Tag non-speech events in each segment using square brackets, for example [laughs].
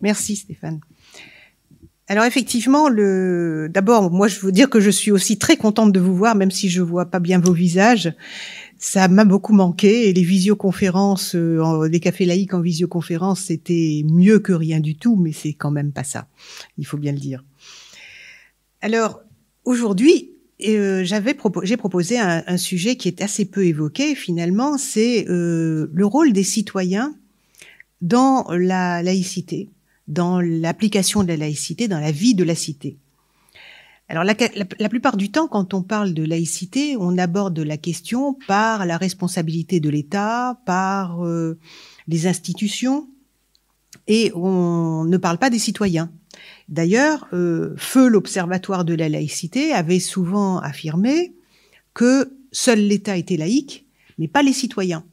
Merci Stéphane. Alors effectivement, d'abord, moi je veux dire que je suis aussi très contente de vous voir, même si je vois pas bien vos visages. Ça m'a beaucoup manqué et les visioconférences, euh, les cafés laïcs en visioconférence, c'était mieux que rien du tout, mais c'est quand même pas ça. Il faut bien le dire. Alors aujourd'hui, euh, j'avais j'ai proposé un, sujet qui est assez peu évoqué finalement, c'est euh, le rôle des citoyens dans la laïcité dans l'application de la laïcité, dans la vie de la cité. Alors la, plupart du temps, quand on parle de laïcité, on aborde la question par la responsabilité de l'État, par euh, les institutions, et on ne parle pas des citoyens. D'ailleurs, euh, Feu, l'Observatoire de la laïcité, avait souvent affirmé que seul l'État était laïque, mais pas les citoyens.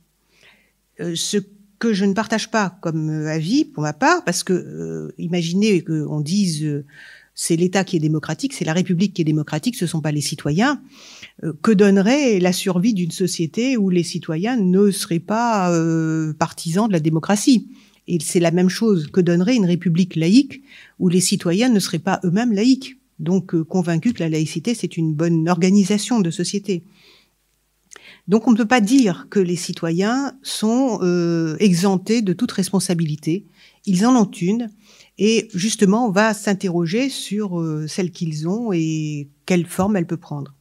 Euh, ce que je ne partage pas comme euh, avis pour ma part, parce que euh, imaginez qu'on dise euh, c'est l'État qui est démocratique, c'est la République qui est démocratique, ce ne sont pas les citoyens. que donnerait la survie d'une société où les citoyens ne seraient pas partisans de la démocratie? Et c'est la même chose que donnerait une République laïque où les citoyens ne seraient pas eux-mêmes laïcs. Donc convaincus que la laïcité c'est une bonne organisation de société. Donc on ne peut pas dire que les citoyens sont euh, exemptés de toute responsabilité. Ils en ont une. Et justement, on va s'interroger sur euh, celle qu'ils ont et quelle forme elle peut prendre.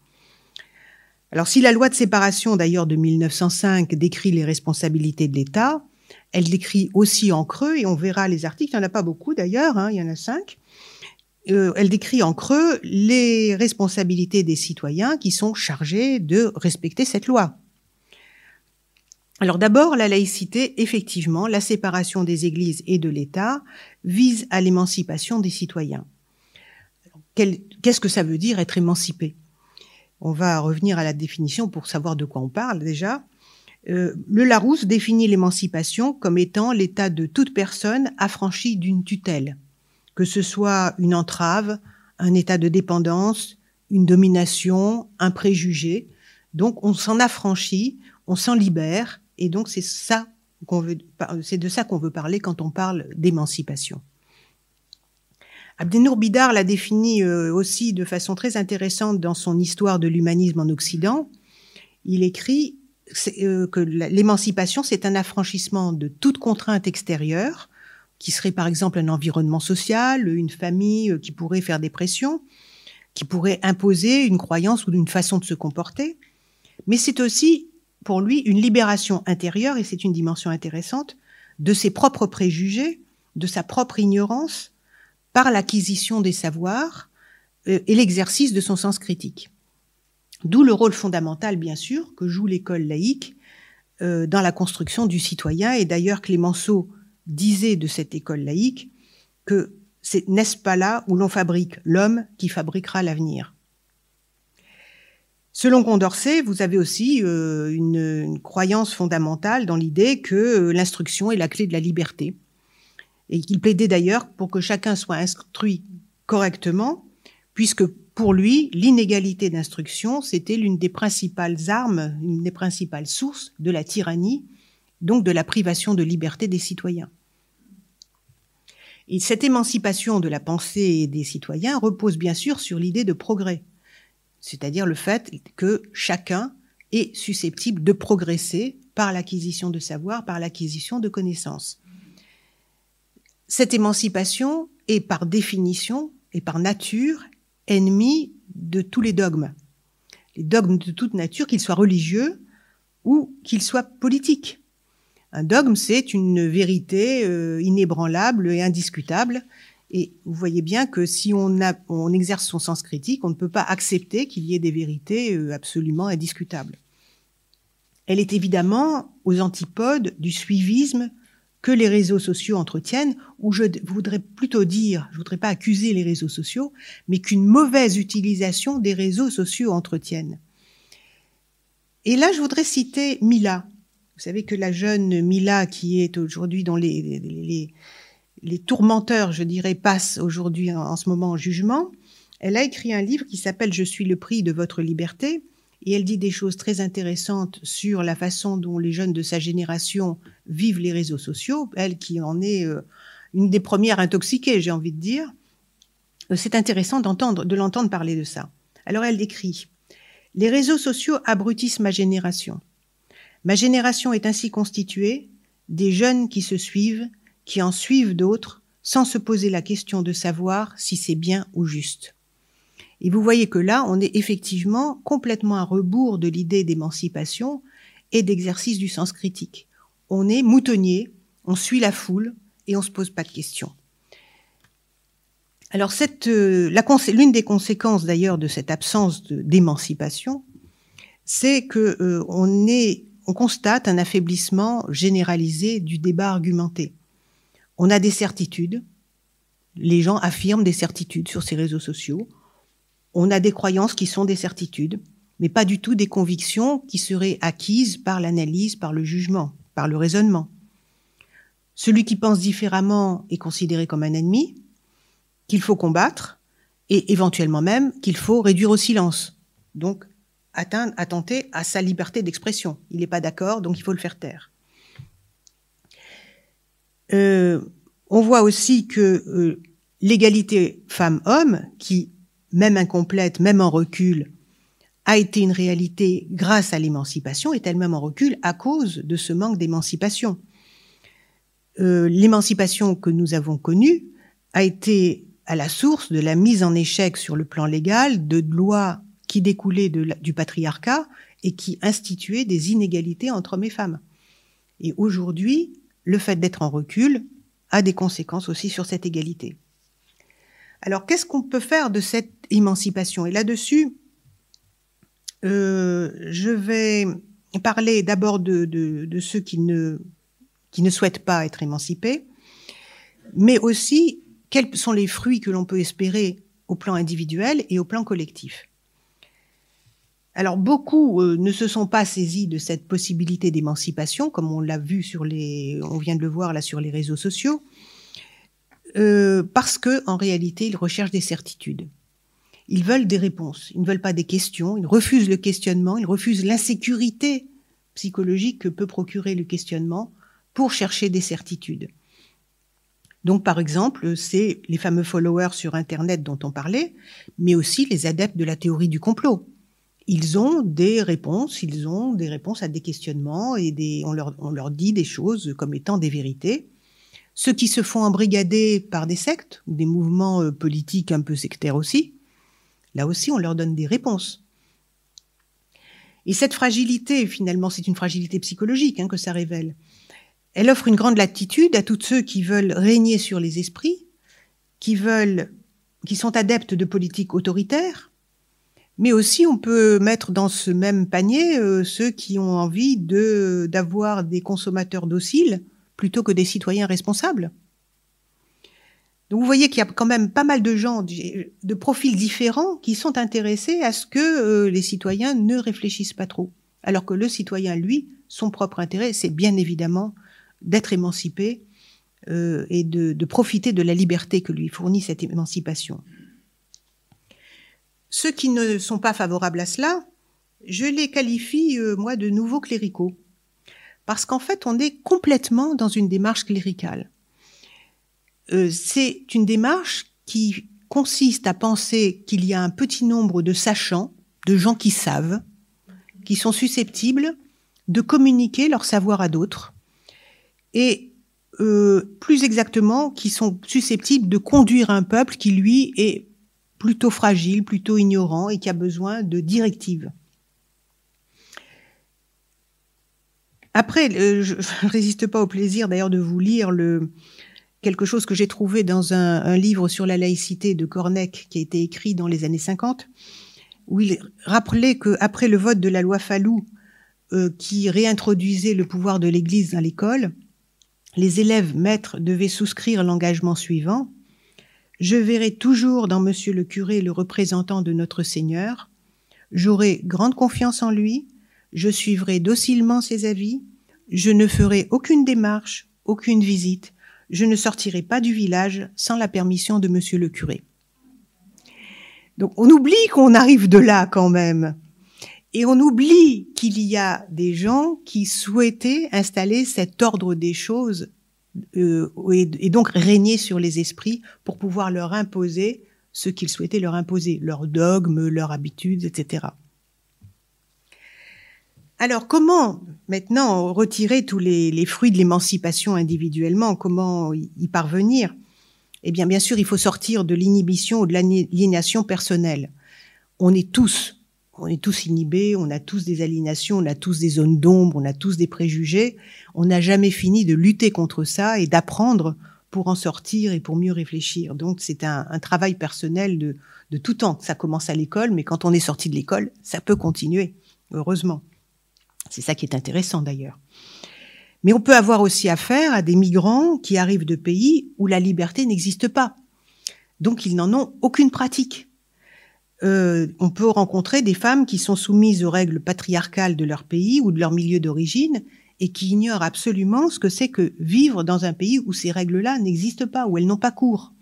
Alors si la loi de séparation d'ailleurs de 1905 décrit les responsabilités de l'État, elle décrit aussi en creux, et on verra les articles, il n'y en a pas beaucoup d'ailleurs, hein, il y en a cinq, euh, elle décrit en creux les responsabilités des citoyens qui sont chargés de respecter cette loi. Alors d'abord, la laïcité, effectivement, la séparation des églises et de l'État vise à l'émancipation des citoyens. Qu'est-ce que ça veut dire être émancipé? On va revenir à la définition pour savoir de quoi on parle déjà. Euh, le Larousse définit l'émancipation comme étant l'état de toute personne affranchie d'une tutelle que ce soit une entrave, un état de dépendance, une domination, un préjugé. Donc on s'en affranchit, on s'en libère, et donc c'est ça qu'on veut, c'est de ça qu'on veut parler quand on parle d'émancipation. Abdenour Bidar l'a défini euh, aussi de façon très intéressante dans son Histoire de l'humanisme en Occident. Il écrit euh, que l'émancipation, c'est un affranchissement de toute contrainte extérieure, qui serait par exemple un environnement social, une famille euh, qui pourrait faire des pressions, qui pourrait imposer une croyance ou une façon de se comporter. Mais c'est aussi pour lui une libération intérieure, et c'est une dimension intéressante, de ses propres préjugés, de sa propre ignorance, par l'acquisition des savoirs euh, et l'exercice de son sens critique. D'où le rôle fondamental, bien sûr, que joue l'école laïque euh, dans la construction du citoyen. Et d'ailleurs, Clémenceau disait de cette école laïque que c'est n'est-ce pas là où l'on fabrique l'homme qui fabriquera l'avenir? Selon Condorcet, vous avez aussi euh, une, croyance fondamentale dans l'idée que euh, l'instruction est la clé de la liberté. Et qu'il plaidait d'ailleurs pour que chacun soit instruit correctement, puisque pour lui, l'inégalité d'instruction, c'était l'une des principales armes, une des principales sources de la tyrannie, donc de la privation de liberté des citoyens. Et cette émancipation de la pensée des citoyens repose bien sûr sur l'idée de progrès, c'est-à-dire le fait que chacun est susceptible de progresser par l'acquisition de savoir, par l'acquisition de connaissances. Cette émancipation est par définition et par nature ennemie de tous les dogmes. Les dogmes de toute nature, qu'ils soient religieux ou qu'ils soient politiques. Un dogme, c'est une vérité euh, inébranlable et indiscutable. Et vous voyez bien que si on, exerce son sens critique, on ne peut pas accepter qu'il y ait des vérités euh, absolument indiscutables. Elle est évidemment aux antipodes du suivisme que les réseaux sociaux entretiennent, ou je voudrais plutôt dire, je voudrais pas accuser les réseaux sociaux, mais qu'une mauvaise utilisation des réseaux sociaux entretiennent. Et là, je voudrais citer Mila, vous savez que la jeune Mila, qui est aujourd'hui dans les, les, tourmenteurs, je dirais, passe aujourd'hui en, ce moment en jugement, elle a écrit un livre qui s'appelle Je suis le prix de votre liberté. Et elle dit des choses très intéressantes sur la façon dont les jeunes de sa génération vivent les réseaux sociaux. Elle qui en est euh, une des premières intoxiquées, j'ai envie de dire. Euh, c'est intéressant d'entendre, de l'entendre parler de ça. Alors elle décrit Les réseaux sociaux abrutissent ma génération. Ma génération est ainsi constituée des jeunes qui se suivent, qui en suivent d'autres, sans se poser la question de savoir si c'est bien ou juste. Et vous voyez que là, on est effectivement complètement à rebours de l'idée d'émancipation et d'exercice du sens critique. On est moutonnier, on suit la foule et on se pose pas de questions. Alors, cette, euh, l'une des conséquences d'ailleurs de cette absence d'émancipation, c'est que euh, est, on constate un affaiblissement généralisé du débat argumenté. On a des certitudes, les gens affirment des certitudes sur ces réseaux sociaux. On a des croyances qui sont des certitudes, mais pas du tout des convictions qui seraient acquises par l'analyse, par le jugement, par le raisonnement. Celui qui pense différemment est considéré comme un ennemi, qu'il faut combattre et éventuellement même qu'il faut réduire au silence. Donc, atteindre, attenter à sa liberté d'expression. Il n'est pas d'accord, donc il faut le faire taire. Euh, on voit aussi que euh, l'égalité femmes-hommes, qui, même incomplète, même en recul, a été une réalité grâce à l'émancipation, est elle-même en recul à cause de ce manque d'émancipation. Euh, l'émancipation que nous avons connue a été à la source de la mise en échec sur le plan légal de lois qui découlaient du patriarcat et qui instituaient des inégalités entre hommes et femmes. Et aujourd'hui, le fait d'être en recul a des conséquences aussi sur cette égalité. Alors, qu'est-ce qu'on peut faire de cette émancipation? Et là-dessus, euh, je vais parler d'abord de, ceux qui ne souhaitent pas être émancipés, mais aussi quels sont les fruits que l'on peut espérer au plan individuel et au plan collectif. Alors beaucoup euh, ne se sont pas saisis de cette possibilité d'émancipation, comme on l'a vu sur les, on vient de le voir là sur les réseaux sociaux, euh, parce que en réalité ils recherchent des certitudes. Ils veulent des réponses, ils ne veulent pas des questions, ils refusent le questionnement, ils refusent l'insécurité psychologique que peut procurer le questionnement pour chercher des certitudes. Donc, par exemple, c'est les fameux followers sur Internet dont on parlait, mais aussi les adeptes de la théorie du complot. Ils ont des réponses, ils ont des réponses à des questionnements et des, on, leur, on leur dit des choses comme étant des vérités. Ceux qui se font embrigader par des sectes ou des mouvements euh, politiques un peu sectaires aussi, là aussi on leur donne des réponses. Et cette fragilité, finalement, c'est une fragilité psychologique hein, que ça révèle. Elle offre une grande latitude à tous ceux qui veulent régner sur les esprits, qui veulent, qui sont adeptes de politiques autoritaires, mais aussi on peut mettre dans ce même panier euh, ceux qui ont envie d'avoir des consommateurs dociles plutôt que des citoyens responsables. Donc vous voyez qu'il y a quand même pas mal de gens de profils différents qui sont intéressés à ce que euh, les citoyens ne réfléchissent pas trop, alors que le citoyen, lui, son propre intérêt, c'est bien évidemment d'être émancipé euh, et de, profiter de la liberté que lui fournit cette émancipation. Ceux qui ne sont pas favorables à cela, je les qualifie, euh, moi, de nouveaux cléricaux. Parce qu'en fait, on est complètement dans une démarche cléricale. Euh, c'est une démarche qui consiste à penser qu'il y a un petit nombre de sachants, de gens qui savent, qui sont susceptibles de communiquer leur savoir à d'autres, et euh, plus exactement qui sont susceptibles de conduire un peuple qui, lui, est plutôt fragile, plutôt ignorant et qui a besoin de directives. Après, euh, je [laughs] ne résiste pas au plaisir d'ailleurs de vous lire quelque chose que j'ai trouvé dans un, un, livre sur la laïcité de Cornec qui a été écrit dans les années 50, où il rappelait qu'après le vote de la loi Fallou, euh, qui réintroduisait le pouvoir de l'Église dans l'école, les élèves maîtres devaient souscrire l'engagement suivant. Je verrai toujours dans monsieur le curé le représentant de notre Seigneur. J'aurai grande confiance en lui. Je suivrai docilement ses avis. Je ne ferai aucune démarche, aucune visite. Je ne sortirai pas du village sans la permission de monsieur le curé. Donc on oublie qu'on arrive de là quand même. Et on oublie qu'il y a des gens qui souhaitaient installer cet ordre des choses euh, et, donc régner sur les esprits pour pouvoir leur imposer ce qu'ils souhaitaient leur imposer, leurs dogmes, leurs habitudes, etc. Alors comment maintenant retirer tous les, les fruits de l'émancipation individuellement Comment y parvenir? Eh bien, bien sûr, il faut sortir de l'inhibition ou de l'aliénation personnelle. On est tous on est tous inhibés, on a tous des aliénations, on a tous des zones d'ombre, on a tous des préjugés. On n'a jamais fini de lutter contre ça et d'apprendre pour en sortir et pour mieux réfléchir. Donc c'est un, travail personnel de, de tout temps. Ça commence à l'école, mais quand on est sorti de l'école, ça peut continuer, heureusement. C'est ça qui est intéressant d'ailleurs. Mais on peut avoir aussi affaire à des migrants qui arrivent de pays où la liberté n'existe pas. Donc ils n'en ont aucune pratique. Euh, on peut rencontrer des femmes qui sont soumises aux règles patriarcales de leur pays ou de leur milieu d'origine et qui ignorent absolument ce que c'est que vivre dans un pays où ces règles-là n'existent pas, où elles n'ont pas cours.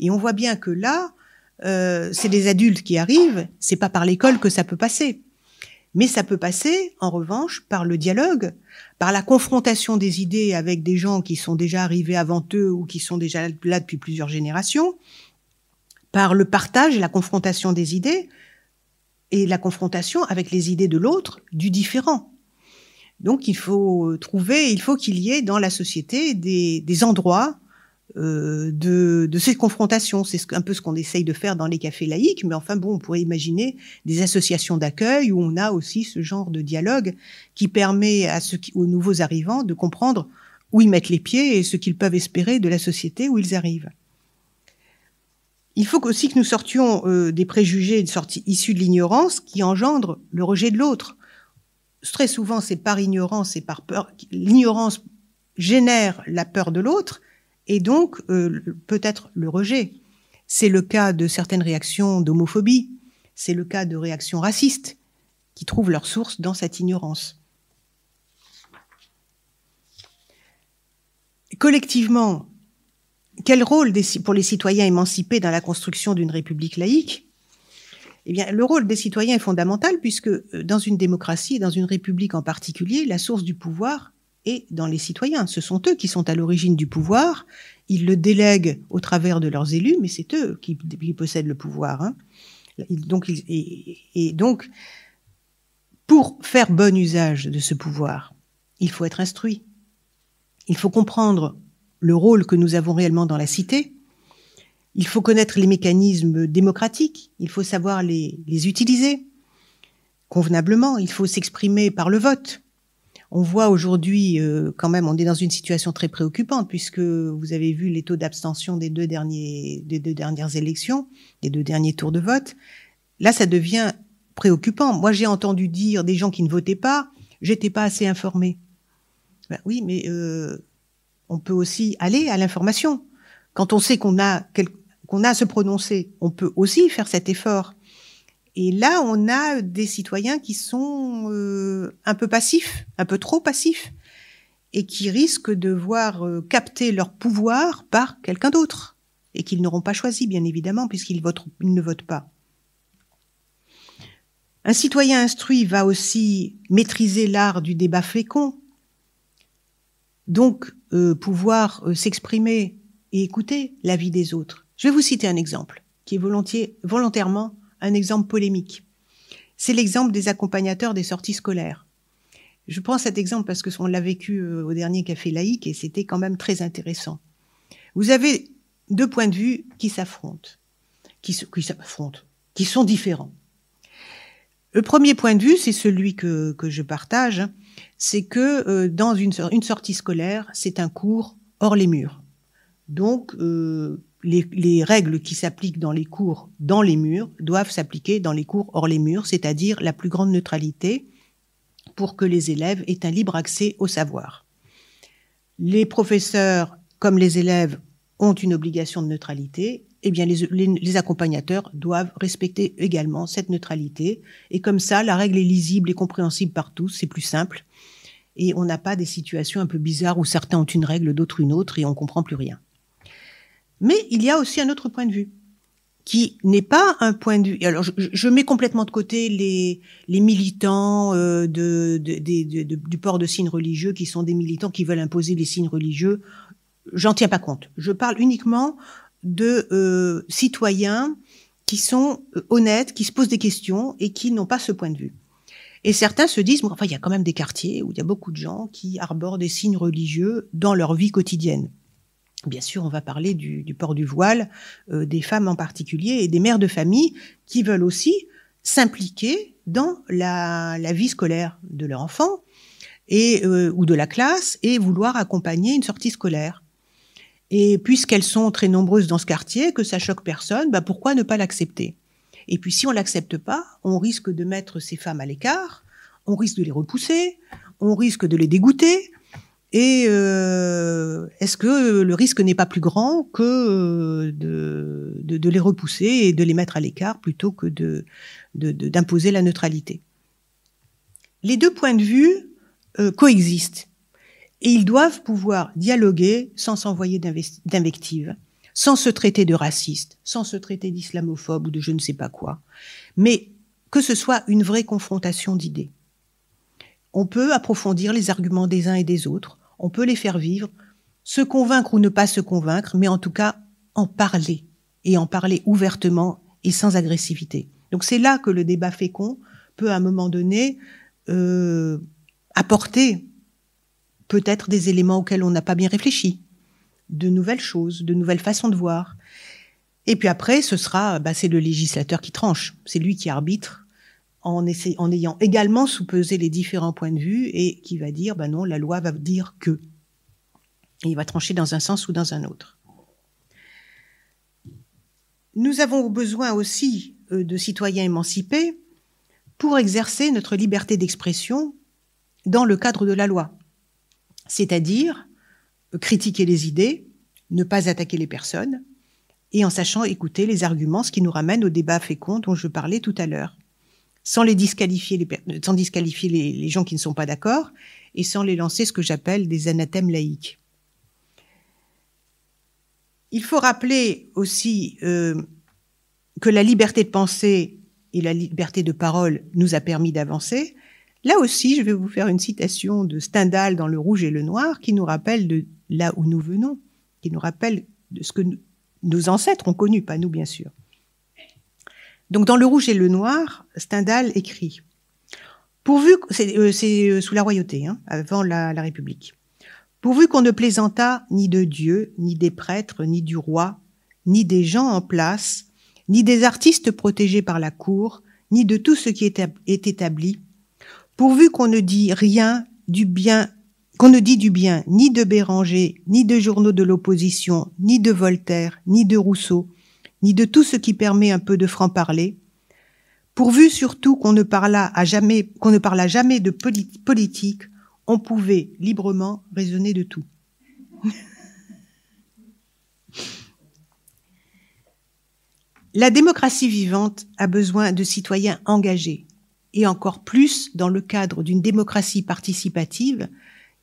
Et on voit bien que là, euh, c'est des adultes qui arrivent, c'est pas par l'école que ça peut passer. Mais ça peut passer, en revanche, par le dialogue, par la confrontation des idées avec des gens qui sont déjà arrivés avant eux ou qui sont déjà là depuis plusieurs générations, par le partage et la confrontation des idées et la confrontation avec les idées de l'autre, du différent. Donc il faut trouver, il faut qu'il y ait dans la société des, des endroits euh, de, de cette confrontation. C'est un peu ce qu'on essaye de faire dans les cafés laïques, mais enfin bon, on pourrait imaginer des associations d'accueil où on a aussi ce genre de dialogue qui permet à ceux aux nouveaux arrivants de comprendre où ils mettent les pieds et ce qu'ils peuvent espérer de la société où ils arrivent. Il faut aussi que nous sortions euh, des préjugés issus de l'ignorance qui engendrent le rejet de l'autre. Très souvent, c'est par ignorance et par peur. L'ignorance génère la peur de l'autre et donc euh, peut-être le rejet. C'est le cas de certaines réactions d'homophobie, c'est le cas de réactions racistes qui trouvent leur source dans cette ignorance. Collectivement, quel rôle pour les citoyens émancipés dans la construction d'une république laïque? Eh bien, le rôle des citoyens est fondamental puisque euh, dans une démocratie, dans une république en particulier, la source du pouvoir est dans les citoyens. Ce sont eux qui sont à l'origine du pouvoir. Ils le délèguent au travers de leurs élus, mais c'est eux qui, possèdent le pouvoir. Hein. Donc, et donc, pour faire bon usage de ce pouvoir, il faut être instruit. Il faut comprendre le rôle que nous avons réellement dans la cité. Il faut connaître les mécanismes démocratiques, il faut savoir les, utiliser convenablement, il faut s'exprimer par le vote. On voit aujourd'hui, euh, quand même, on est dans une situation très préoccupante puisque vous avez vu les taux d'abstention des deux des deux dernières élections, des deux derniers tours de vote. Là, ça devient préoccupant. Moi, j'ai entendu dire des gens qui ne votaient pas, j'étais pas assez informé. Ben oui, mais euh, on peut aussi aller à l'information. Quand on sait qu'on a qu'on a à se prononcer, on peut aussi faire cet effort. Et là, on a des citoyens qui sont euh, un peu passifs, un peu trop passifs, et qui risquent de voir euh, capter leur pouvoir par quelqu'un d'autre, et qu'ils n'auront pas choisi, bien évidemment, puisqu'ils ne votent pas. Un citoyen instruit va aussi maîtriser l'art du débat fécond, donc euh, pouvoir euh, s'exprimer et écouter l'avis des autres. Je vais vous citer un exemple qui est volontiers, volontairement un exemple polémique. C'est l'exemple des accompagnateurs des sorties scolaires. Je prends cet exemple parce que on l'a vécu euh, au dernier café laïque et c'était quand même très intéressant. Vous avez deux points de vue qui s'affrontent, qui s'affrontent, qui sont différents. Le premier point de vue, c'est celui que, que je partage, c'est que euh, dans une, sortie scolaire, c'est un cours hors les murs. Donc, euh, les, règles qui s'appliquent dans les cours dans les murs doivent s'appliquer dans les cours hors les murs, c'est-à-dire la plus grande neutralité pour que les élèves aient un libre accès au savoir. Les professeurs, comme les élèves, ont une obligation de neutralité eh bien les, les, accompagnateurs doivent respecter également cette neutralité. Et comme ça, la règle est lisible et compréhensible par tous, c'est plus simple. Et on n'a pas des situations un peu bizarres où certains ont une règle, d'autres une autre, et on comprend plus rien. Mais il y a aussi un autre point de vue qui n'est pas un point de vue. Alors, je, je mets complètement de côté les, les militants euh, de, de, de, du port de signes religieux, qui sont des militants qui veulent imposer les signes religieux j'en tiens pas compte. Je parle uniquement de euh, citoyens qui sont euh, honnêtes, qui se posent des questions et qui n'ont pas ce point de vue. Et certains se disent, enfin, il y a quand même des quartiers où il y a beaucoup de gens qui arborent des signes religieux dans leur vie quotidienne. Bien sûr, on va parler du, port du voile, euh, des femmes en particulier et des mères de famille qui veulent aussi s'impliquer dans la, vie scolaire de leur enfant et ou de la classe et vouloir accompagner une sortie scolaire. Et puisqu'elles sont très nombreuses dans ce quartier, que ça choque personne, bah pourquoi ne pas l'accepter? Et puis si on l'accepte pas, on risque de mettre ces femmes à l'écart, on risque de les repousser, on risque de les dégoûter. Et euh, est-ce que le risque n'est pas plus grand que euh, de, les repousser et de les mettre à l'écart plutôt que d'imposer la neutralité? Les deux points de vue euh, coexistent. Et ils doivent pouvoir dialoguer sans s'envoyer d'invectives, sans se traiter de racistes, sans se traiter d'islamophobe ou de je ne sais pas quoi, mais que ce soit une vraie confrontation d'idées. On peut approfondir les arguments des uns et des autres, on peut les faire vivre, se convaincre ou ne pas se convaincre, mais en tout cas en parler, et en parler ouvertement et sans agressivité. Donc c'est là que le débat fécond peut à un moment donné euh, apporter peut-être des éléments auxquels on n'a pas bien réfléchi, de nouvelles choses, de nouvelles façons de voir. Et puis après, ce sera, bah, c'est le législateur qui tranche, c'est lui qui arbitre en, ayant également sous-pesé les différents points de vue et qui va dire, bah non, la loi va dire que. Il va trancher dans un sens ou dans un autre. Nous avons besoin aussi euh, de citoyens émancipés pour exercer notre liberté d'expression dans le cadre de la loi c'est-à-dire critiquer les idées, ne pas attaquer les personnes, et en sachant écouter les arguments, ce qui nous ramène au débat fécond dont je parlais tout à l'heure, sans disqualifier, les, gens qui ne sont pas d'accord, et sans les lancer ce que j'appelle des anathèmes laïques. Il faut rappeler aussi euh, que la liberté de penser et la liberté de parole nous a permis d'avancer, Là aussi, je vais vous faire une citation de Stendhal dans Le Rouge et le Noir qui nous rappelle de là où nous venons, qui nous rappelle de ce que nos ancêtres ont connu, pas nous bien sûr. Donc dans Le Rouge et le Noir, Stendhal écrit c'est euh, euh, sous la royauté, hein, avant la, la République. Pourvu qu'on ne plaisantât ni de Dieu, ni des prêtres, ni du roi, ni des gens en place, ni des artistes protégés par la cour, ni de tout ce qui est établi, pourvu qu'on ne dit rien du bien, qu'on ne du bien ni de Béranger, ni de journaux de l'opposition, ni de Voltaire, ni de Rousseau, ni de tout ce qui permet un peu de franc-parler, pourvu surtout qu'on ne parla à jamais, qu'on ne parla jamais de politique, on pouvait librement raisonner de tout. La démocratie vivante a besoin de citoyens engagés, et encore plus dans le cadre d'une démocratie participative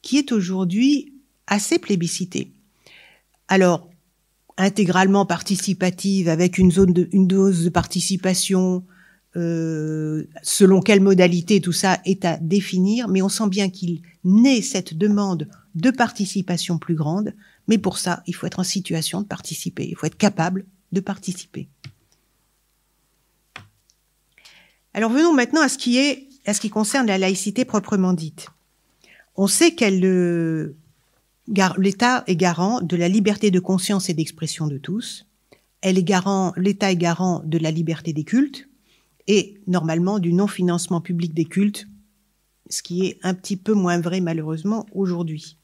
qui est aujourd'hui assez plébiscitée. Alors, intégralement participative avec une dose de participation, euh, selon quelle modalité, tout ça est à définir, mais on sent bien qu'il naît cette demande de participation plus grande, mais pour ça, il faut être en situation de participer, il faut être capable de participer. Alors venons maintenant à ce qui est, à ce qui concerne la laïcité proprement dite. On sait qu'elle, l'État est garant de la liberté de conscience et d'expression de tous. Elle est garant, l'État est garant de la liberté des cultes et normalement du non-financement public des cultes, ce qui est un petit peu moins vrai malheureusement aujourd'hui.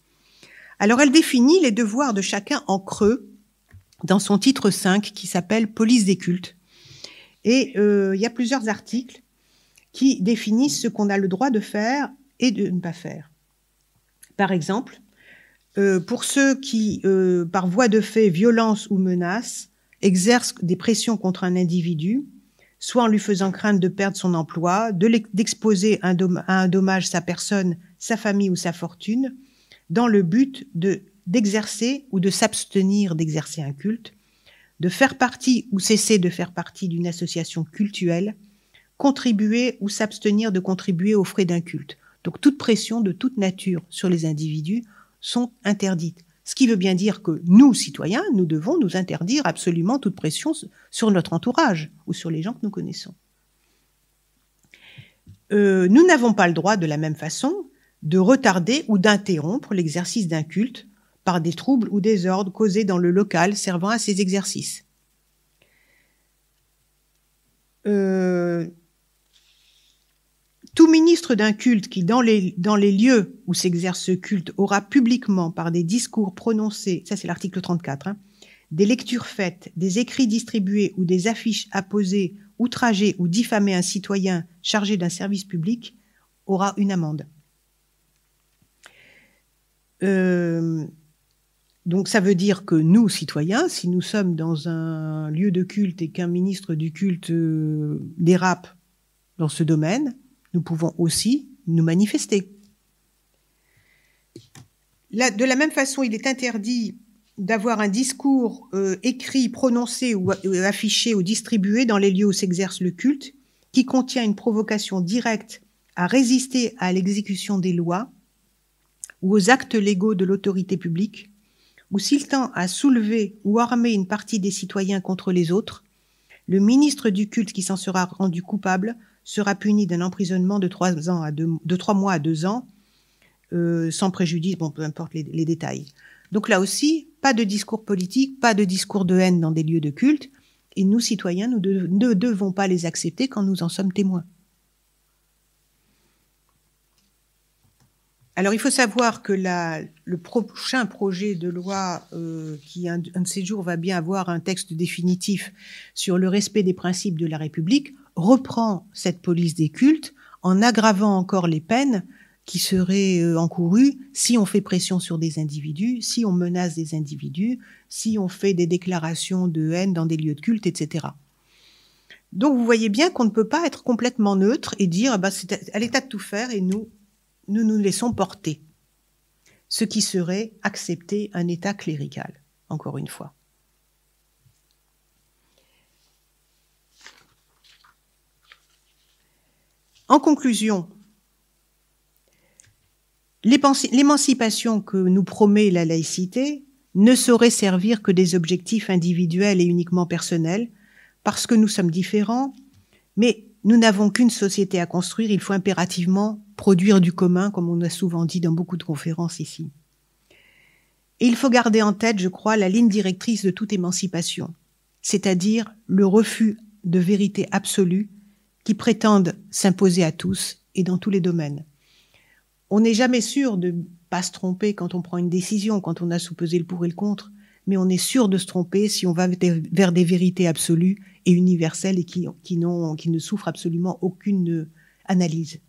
Alors elle définit les devoirs de chacun en creux dans son titre 5 qui s'appelle Police des cultes. Et euh, il y a plusieurs articles qui définissent ce qu'on a le droit de faire et de ne pas faire. Par exemple, euh, pour ceux qui, euh, par voie de fait, violence ou menace, exercent des pressions contre un individu, soit en lui faisant craindre de perdre son emploi, d'exposer à un dommage sa personne, sa famille ou sa fortune, dans le but de d'exercer ou de s'abstenir d'exercer un culte, de faire partie ou cesser de faire partie d'une association cultuelle, contribuer ou s'abstenir de contribuer aux frais d'un culte. Donc toute pression de toute nature sur les individus sont interdites. Ce qui veut bien dire que nous, citoyens, nous devons nous interdire absolument toute pression sur notre entourage ou sur les gens que nous connaissons. Euh, nous n'avons pas le droit, de la même façon, de retarder ou d'interrompre l'exercice d'un culte par des troubles ou des ordres causés dans le local servant à ces exercices. Euh, tout ministre d'un culte qui, dans les, lieux où s'exerce ce culte, aura publiquement, par des discours prononcés, ça c'est l'article 34, hein, des lectures faites, des écrits distribués ou des affiches apposées, outragées ou diffamées un citoyen chargé d'un service public, aura une amende. Euh, donc ça veut dire que nous, citoyens, si nous sommes dans un lieu de culte et qu'un ministre du culte euh, dérape dans ce domaine, nous pouvons aussi nous manifester. de la même façon, il est interdit d'avoir un discours euh, écrit, prononcé ou, affiché ou distribué dans les lieux où s'exerce le culte qui contient une provocation directe à résister à l'exécution des lois ou aux actes légaux de l'autorité publique, ou s'il tend à soulever ou armer une partie des citoyens contre les autres, le ministre du culte qui s'en sera rendu coupable sera puni d'un emprisonnement de trois, mois à deux ans, euh, sans préjudice, bon, peu importe les, détails. Donc là aussi, pas de discours politique, pas de discours de haine dans des lieux de culte, et nous, citoyens, nous ne devons pas les accepter quand nous en sommes témoins. Alors, il faut savoir que le prochain projet de loi, euh, qui un, de ces jours va bien avoir un texte définitif sur le respect des principes de la République, reprend cette police des cultes en aggravant encore les peines qui seraient euh, encourues si on fait pression sur des individus, si on menace des individus, si on fait des déclarations de haine dans des lieux de culte, etc. Donc vous voyez bien qu'on ne peut pas être complètement neutre et dire ah bah, c'est à l'état de tout faire et nous, nous nous laissons porter. Ce qui serait accepter un état clérical, encore une fois. En conclusion, l'émancipation que nous promet la laïcité ne saurait servir que des objectifs individuels et uniquement personnels, parce que nous sommes différents, mais nous n'avons qu'une société à construire, il faut impérativement produire du commun, comme on a souvent dit dans beaucoup de conférences ici. Et il faut garder en tête, je crois, la ligne directrice de toute émancipation, c'est-à-dire le refus de vérité absolue qui prétendent s'imposer à tous et dans tous les domaines. On n'est jamais sûr de pas se tromper quand on prend une décision, quand on a soupesé le pour et le contre, mais on est sûr de se tromper si on va vers des vérités absolues et universelles et qui, qui, qui ne souffrent absolument aucune analyse.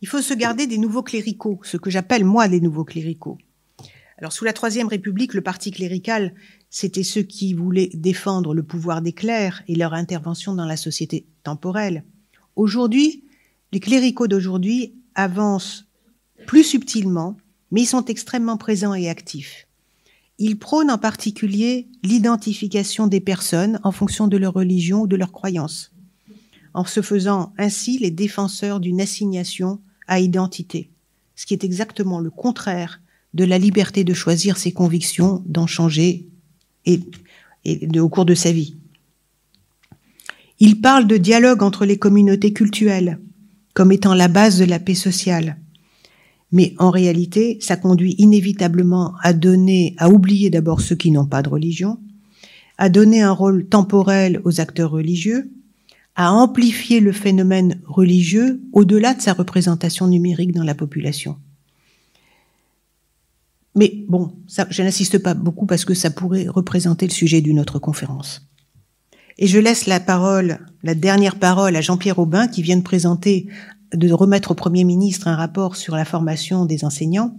Il faut se garder des nouveaux cléricaux, ce que j'appelle moi des nouveaux cléricaux. Alors sous la Troisième République, le parti clérical c'était ceux qui voulaient défendre le pouvoir des clercs et leur intervention dans la société temporelle. Aujourd'hui, les cléricaux d'aujourd'hui avancent plus subtilement, mais ils sont extrêmement présents et actifs. Ils prônent en particulier l'identification des personnes en fonction de leur religion ou de leur croyance, en se faisant ainsi les défenseurs d'une assignation à identité, ce qui est exactement le contraire de la liberté de choisir ses convictions, d'en changer et, au cours de sa vie. Il parle de dialogue entre les communautés cultuelles comme étant la base de la paix sociale. Mais en réalité, ça conduit inévitablement à donner, à oublier d'abord ceux qui n'ont pas de religion, à donner un rôle temporel aux acteurs religieux, à amplifier le phénomène religieux au-delà de sa représentation numérique dans la population. Mais bon, ça, je n'insiste pas beaucoup parce que ça pourrait représenter le sujet d'une autre conférence. Et je laisse la parole, la dernière parole à Jean-Pierre Aubin qui vient de présenter, de remettre au Premier ministre un rapport sur la formation des enseignants.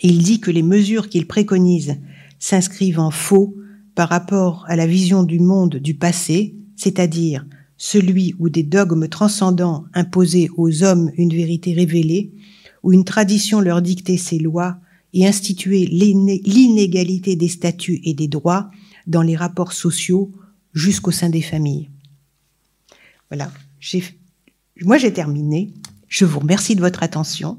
Il dit que les mesures qu'il préconise s'inscrivent en faux par rapport à la vision du monde du passé, c'est-à-dire celui où des dogmes transcendants imposaient aux hommes une vérité révélée, où une tradition leur dictait ses lois et instituer l'inégalité des statuts et des droits dans les rapports sociaux jusqu'au sein des familles. Voilà, moi j'ai terminé. Je vous remercie de votre attention.